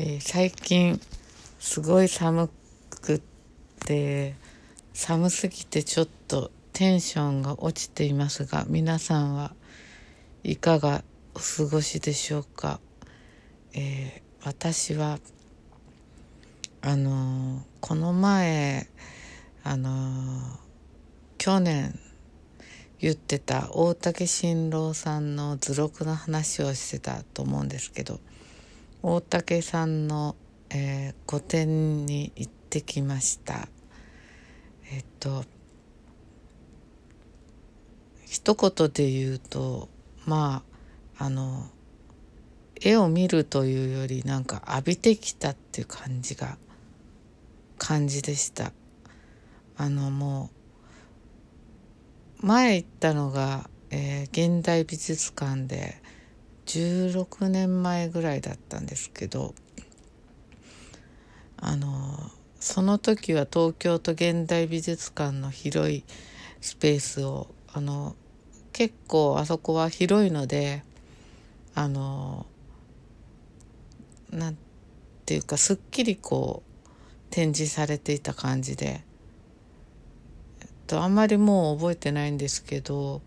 えー、最近すごい寒くって寒すぎてちょっとテンションが落ちていますが皆さんはいかがお過ごしでしょうか、えー、私はあのー、この前あのー、去年言ってた大竹新郎さんの図録の話をしてたと思うんですけど大竹さんの、えー、個展に行ってきました。えっと一言で言うとまああの絵を見るというよりなんか浴びてきたっていう感じが感じでした。あのもう前行ったのが、えー、現代美術館で16年前ぐらいだったんですけどあのその時は東京都現代美術館の広いスペースをあの結構あそこは広いのであのなんていうかすっきりこう展示されていた感じで、えっと、あんまりもう覚えてないんですけど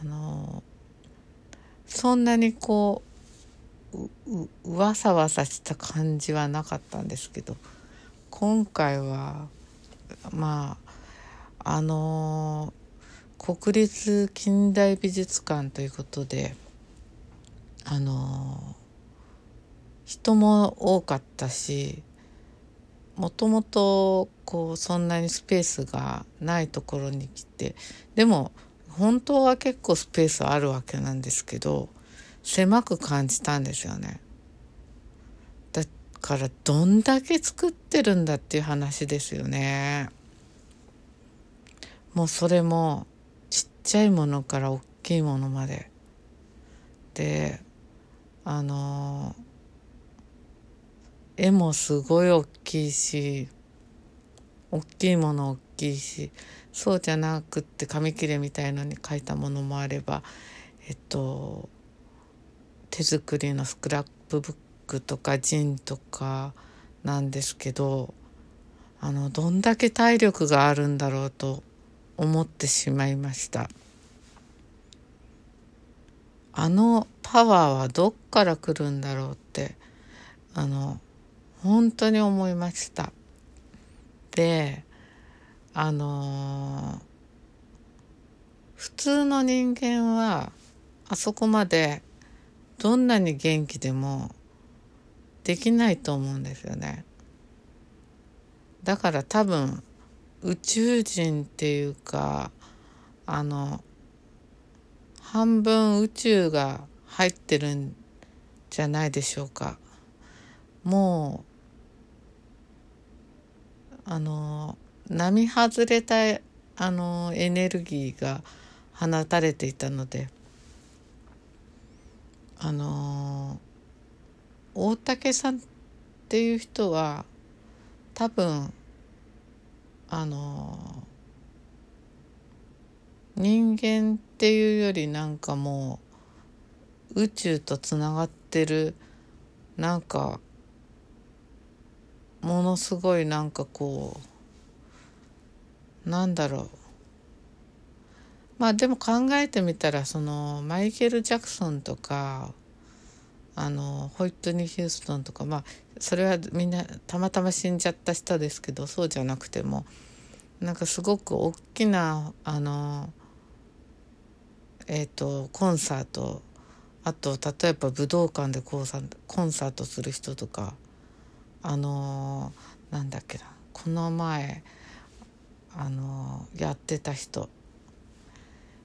あのそんなにこうううわさわさした感じはなかったんですけど今回はまああの国立近代美術館ということであの人も多かったしもともとこうそんなにスペースがないところに来てでも本当は結構スペースあるわけなんですけど狭く感じたんですよね。だからどんだけ作ってるんだっていう話ですよね。もうそれもちっちゃいものから大きいものまで。であの絵もすごい大きいし大きいもの大きいしそうじゃなくって紙切れみたいのに書いたものもあればえっと手作りのスクラップブックとかジンとかなんですけどあのどんだけ体力があるんだろうと思ってしまいました。あのパワーはどっから来るんだろうってあの本当に思いました。であのー、普通の人間はあそこまでどんなに元気でもできないと思うんですよね。だから多分宇宙人っていうかあの半分宇宙が入ってるんじゃないでしょうか。もうあの並外れたあのエネルギーが放たれていたのであの大竹さんっていう人は多分あの人間っていうよりなんかもう宇宙とつながってるなんかものすごいなんかこうなんだろう。まあでも考えてみたらそのマイケル・ジャクソンとかあのホイットニー・ヒューストンとかまあそれはみんなたまたま死んじゃった人ですけどそうじゃなくてもなんかすごく大きなあのえっ、ー、とコンサートあと例えば武道館でコンサートする人とかあのなんだっけなこの前あのやってた人。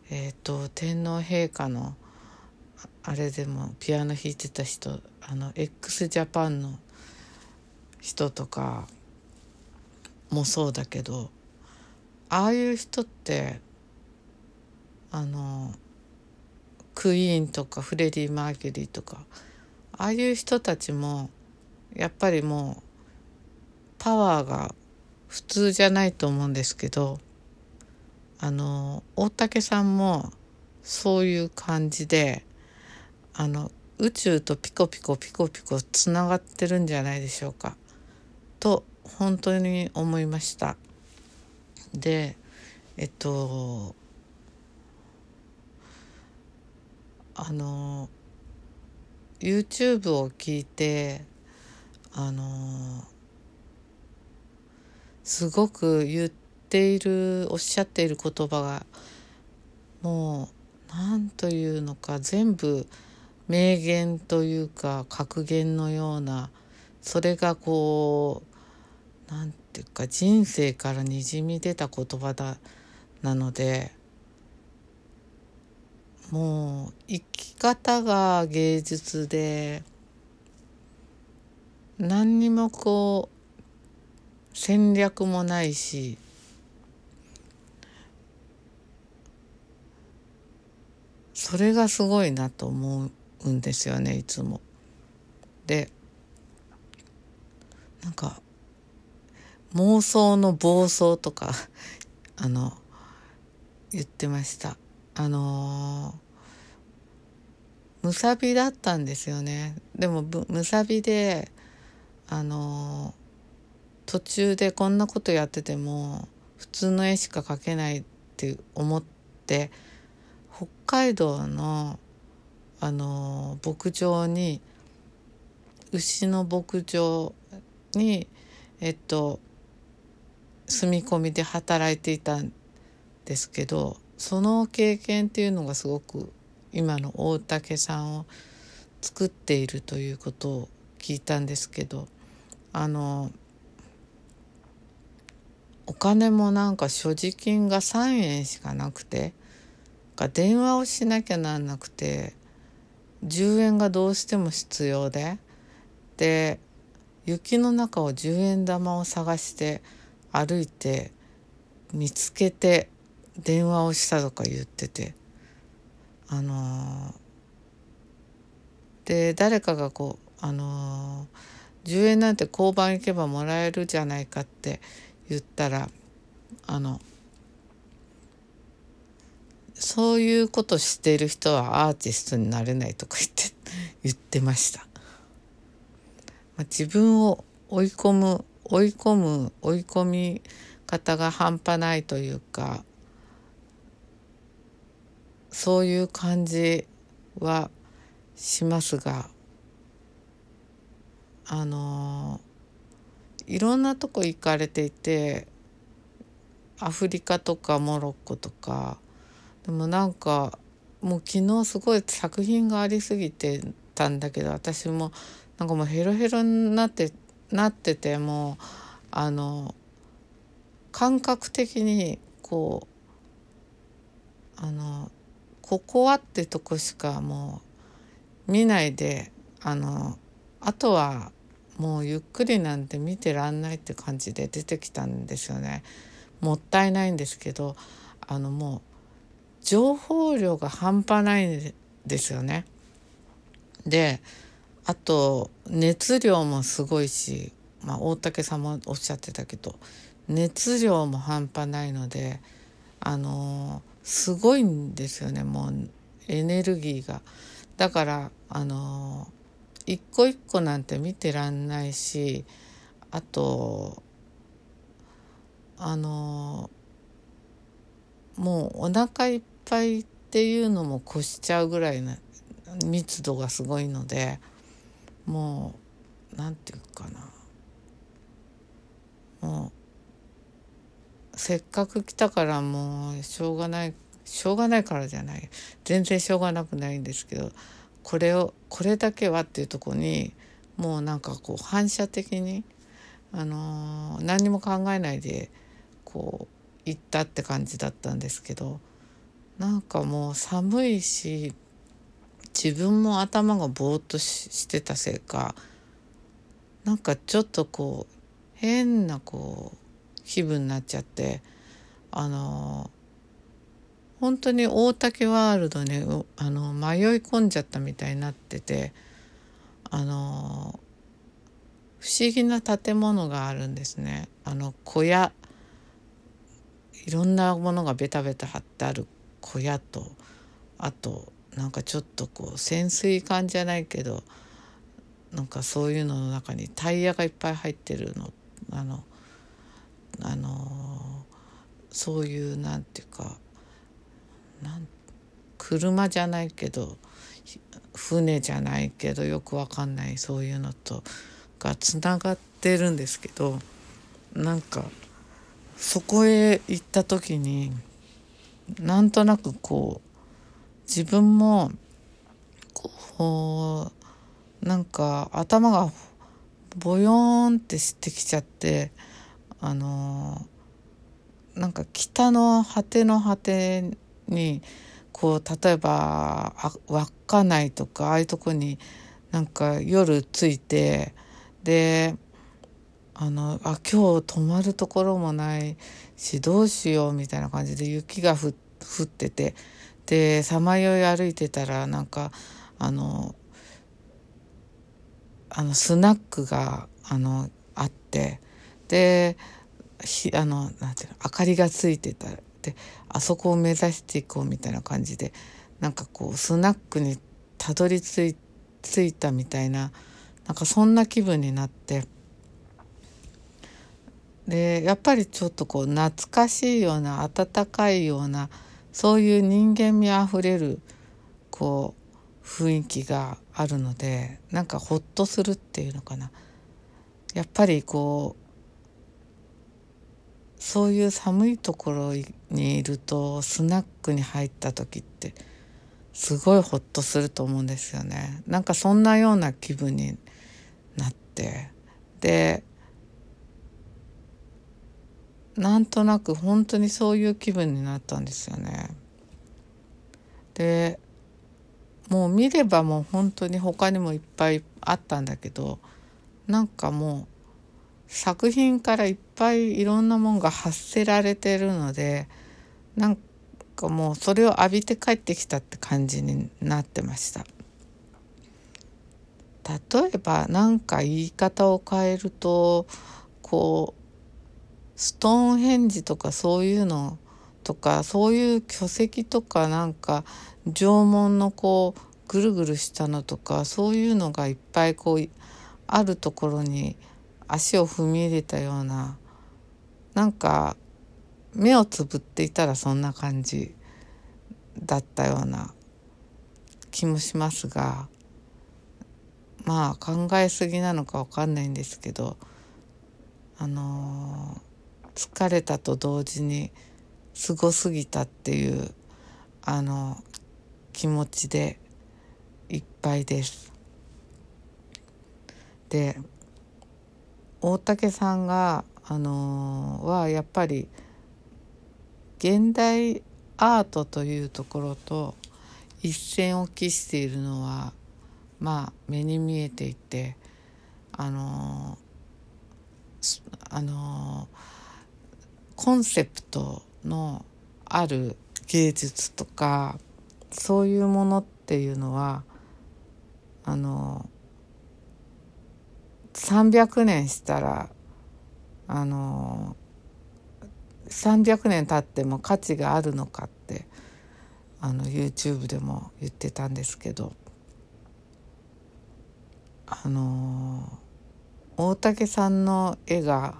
えっ、ー、と天皇陛下のあれでもピアノ弾いてた人あの x ジャパンの人とかもそうだけどああいう人ってあのクイーンとかフレディ・マーキュリーとかああいう人たちもやっぱりもうパワーが普通じゃないと思うんですけどあの大竹さんもそういう感じであの宇宙とピコピコピコピコつながってるんじゃないでしょうか。と本当に思いました。でえっとあの YouTube を聞いてあのすごく言っているおっしゃっている言葉がもう何というのか全部名言というか格言のようなそれがこう何ていうか人生からにじみ出た言葉だなのでもう生き方が芸術で何にもこう戦略もないしそれがすごいなと思うんですよねいつも。でなんか妄想の暴走とか あの言ってましたあのむさびだったんですよねでもむさびであの途中でこんなことやってても普通の絵しか描けないって思って北海道のあの牧場に牛の牧場にえっと住み込みで働いていたんですけどその経験っていうのがすごく今の大竹さんを作っているということを聞いたんですけどあの金もなんか所持金が3円しかなくてか電話をしなきゃなんなくて10円がどうしても必要でで雪の中を10円玉を探して歩いて見つけて電話をしたとか言ってて。あのー、で誰かがこうあのー、10円なんて交番行けばもらえるじゃないかって言ったらあのそういうことしてる人はアーティストになれないとか言って 言ってました。まあ、自分を追い込む追い込む追い込み方が半端ないというかそういう感じはしますがあのいろんなとこ行かれていてアフリカとかモロッコとか。でもなんかもう昨日すごい作品がありすぎてたんだけど私もなんかもうヘロヘロになってなっててもうあの感覚的にこうあのここはってとこしかもう見ないであのあとはもうゆっくりなんて見てらんないって感じで出てきたんですよね。もったいないんですけどあのもう情報量が半端ないんですよね。であと熱量もすごいし、まあ、大竹さんもおっしゃってたけど熱量も半端ないのであのすごいんですよねもうエネルギーが。だからあの一個一個なんて見てらんないしあとあのもうお腹いっぱいっていうのも越しちゃうぐらいな密度がすごいので。もう何て言うかなもうせっかく来たからもうしょうがないしょうがないからじゃない全然しょうがなくないんですけどこれをこれだけはっていうとこにもうなんかこう反射的に、あのー、何にも考えないでこう行ったって感じだったんですけどなんかもう寒いし自分も頭がぼーっとしてたせいかなんかちょっとこう変なこう気分になっちゃってあの本当に大竹ワールドにあの迷い込んじゃったみたいになっててあの不思議な建物があるんですね。あの小屋。いろんなものがベタベタ貼ってある小屋とあとなんかちょっとこう潜水艦じゃないけどなんかそういうのの中にタイヤがいっぱい入ってるの。あのあのそういうなんていうかなん車じゃないけど船じゃないけどよくわかんないそういうのとがつながってるんですけどなんかそこへ行った時になんとなくこう自分もこうなんか頭がボヨーンってしてきちゃってあのなんか北の果ての果てにこう例えば稚内とかああいうとこになんか夜着いてであのあ今日泊まるところもないしどうしようみたいな感じで雪が降っててでさまよい歩いてたらなんかあのあのスナックがあのあってでひあのなんていうの明かりがついてた。であそこを目指していこうみたいな感じでなんかこうスナックにたどり着いたみたいななんかそんな気分になって。でやっぱりちょっとこう懐かしいような温かいようなそういう人間味あふれるこう雰囲気があるのでなんかほっとするっていうのかな。やっぱりこうそういう寒いところにいるとスナックに入った時ってすごいほっとすると思うんですよねなんかそんなような気分になってでなんとなく本当にそういう気分になったんですよね。でもう見ればもう本当に他にもいっぱいあったんだけどなんかもう作品からいっぱいいろんなもんが発せられてるのでなんかもうそれを浴びて帰ってきたって感じになってました。例えば何か言い方を変えるとこうストーンヘンジとかそういうのとかそういう巨石とかなんか縄文のこうぐるぐるしたのとかそういうのがいっぱいこうあるところに足を踏み入れたようななんか目をつぶっていたらそんな感じだったような気もしますがまあ考えすぎなのか分かんないんですけどあのー疲れたと同時にすごすぎたっていうあの気持ちでいっぱいです。で大竹さんがあのはやっぱり現代アートというところと一線を期しているのはまあ目に見えていてあのあのコンセプトのある芸術とかそういうものっていうのはあの300年したらあの300年経っても価値があるのかってあの YouTube でも言ってたんですけどあの大竹さんの絵が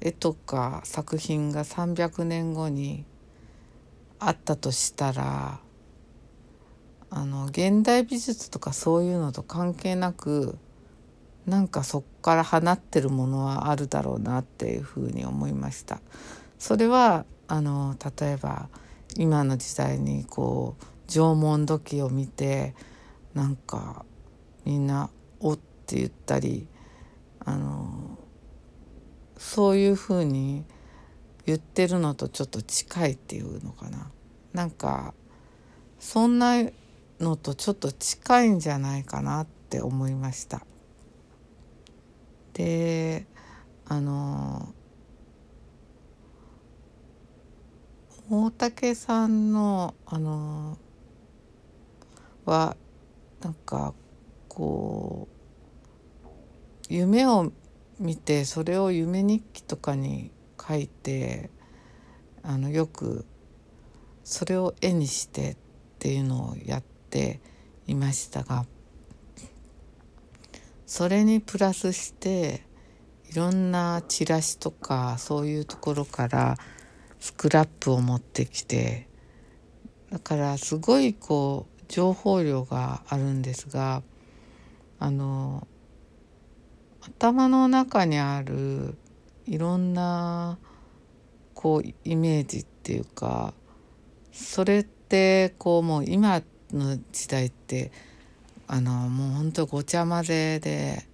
絵とか作品が300年後にあったとしたらあの現代美術とかそういうのと関係なくなんかそっから放ってるものはあるだろうなっていうふうに思いました。それはあの例えば今の時代にこう縄文土器を見てなんかみんな「お」って言ったりあのそういうふうに言ってるのとちょっと近いっていうのかななんかそんなのとちょっと近いんじゃないかなって思いましたであの大竹さんのあのはなんかこう夢を見てそれを夢日記とかに書いてあのよくそれを絵にしてっていうのをやっていましたが。それにプラスしていろんなチラシとかそういうところからスクラップを持ってきてだからすごいこう情報量があるんですがあの頭の中にあるいろんなこうイメージっていうかそれってこうもう今の時代ってあのもうほんとごちゃ混ぜで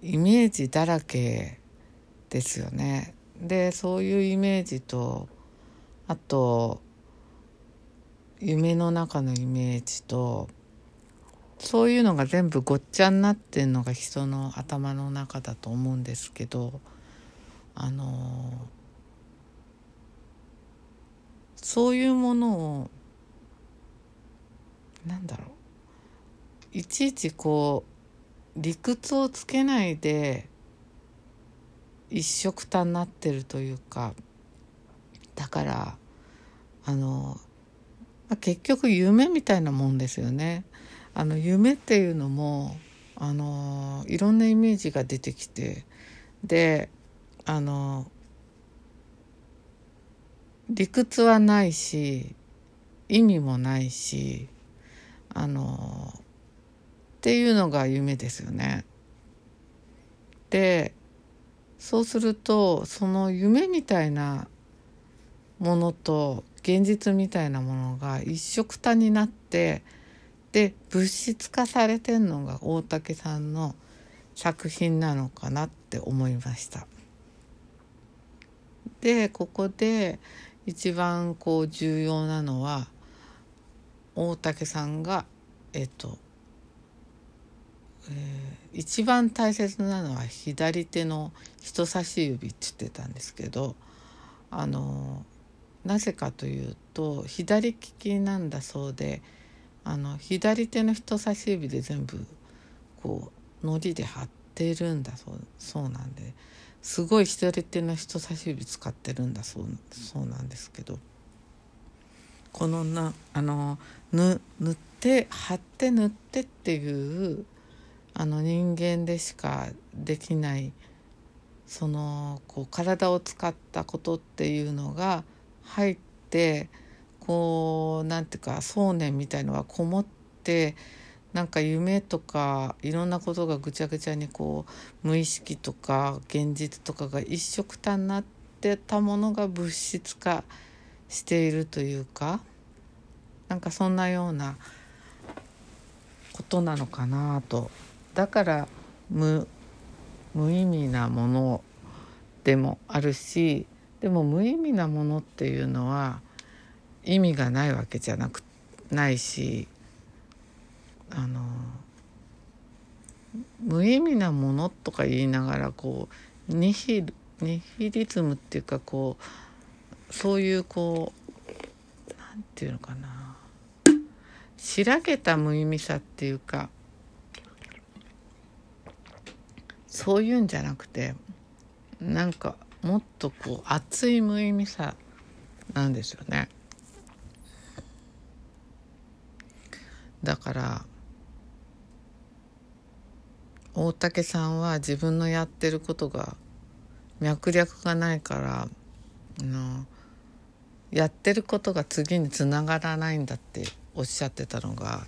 イメージだらけですよね。でそういうイメージとあと夢の中のイメージとそういうのが全部ごっちゃになってんのが人の頭の中だと思うんですけどあのそういうものをなんだろういちいちこう理屈をつけないで一緒くたになってるというかだからあの結局夢みたいなもんですよね。あの夢っていうのもあのいろんなイメージが出てきてであの理屈はないし意味もないしあのっていうのが夢ですよね。でそうするとその夢みたいなものと現実みたいなものが一緒くたになってで物質化されてんのが大竹さんの作品なのかなって思いました。でここで一番こう重要なのは大竹さんがえっと、えー、一番大切なのは左手の人差し指って言ってたんですけどあのなぜかというと左利きなんだそうであの左手の人差し指で全部こうのりで貼ってるんだそうそうなんですごい左手の人差し指使ってるんだそうそうなんですけどこのなあの塗って貼って塗ってっていうあの人間でしかできないそのこう体を使ったことっていうのが入ってこうなんていうか想念みたいのがこもってなんか夢とかいろんなことがぐちゃぐちゃにこう無意識とか現実とかが一緒くたになってたものが物質化しているというかなんかそんなようなことなのかなとだから無無意味なものでもあるしでも無意味なものっていうのは意味がないわけじゃなくないしあの無意味なものとか言いながらこうニヒニヒリズムっていうかこうそういうこうなんていうのかな。しらけた無意味さっていうかそういうんじゃなくてなんかもっとこう熱い無意味さなんですよね。だから大竹さんは自分のやってることが脈略がないからあのやってることが次につながらないんだっておっしゃってたのが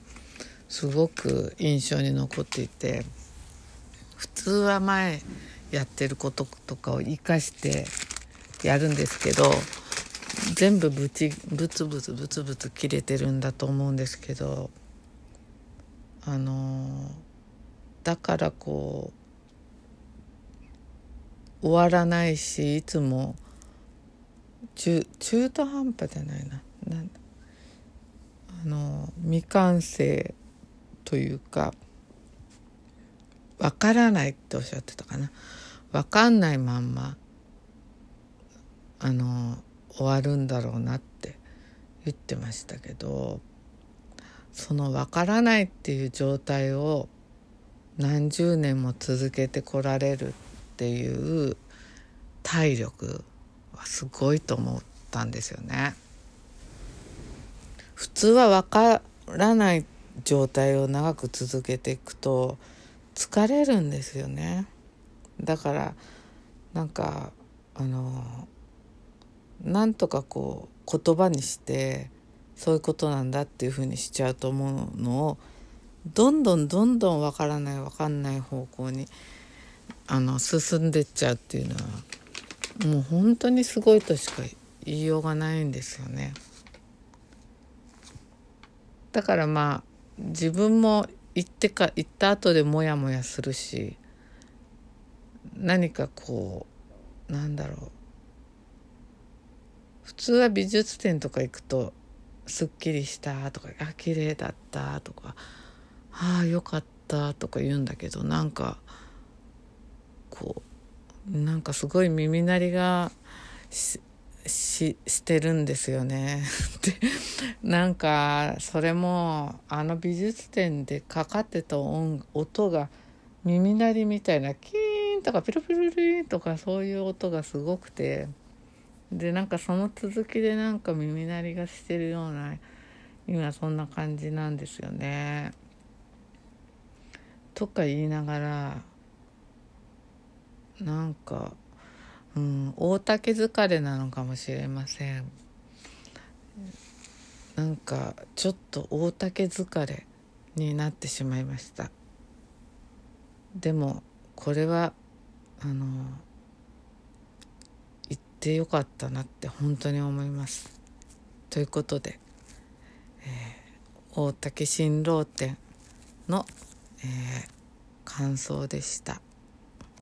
すごく印象に残っていて通は前やってることとかを生かしてやるんですけど全部ブチブツブツブツブツ切れてるんだと思うんですけどあのだからこう終わらないしいつも中中途半端じゃないな。なあの未完成というかわからないっておっしゃってたかなわかんないまんまあの終わるんだろうなって言ってましたけどそのわからないっていう状態を何十年も続けてこられるっていう体力はすごいと思ったんですよね。普通は分からない状態を長く続けていくと疲れるんですよねだからなんかあのなんとかこう言葉にしてそういうことなんだっていうふうにしちゃうと思うのをどんどんどんどん分からない分かんない方向にあの進んでっちゃうっていうのはもう本当にすごいとしか言いようがないんですよね。だからまあ自分も行ってか行った後でモヤモヤするし何かこうなんだろう。普通は美術展とか行くとすっきりしたとかあ綺麗だったとかああよかったとか言うんだけどなんかこうなんかすごい耳鳴りがしししてるんですよね。でなんかそれもあの美術展でかかってた音音が耳鳴りみたいなキーンとかピロピロリンとかそういう音がすごくてでなんかその続きでなんか耳鳴りがしてるような今そんな感じなんですよね。とか言いながらなんか、うん、大竹疲れなのかもしれません。なんかちょっと大竹疲れになってしまいました。でもこれはあの言ってよかったなって本当に思います。ということで、えー、大竹新郎店の、えー、感想でした。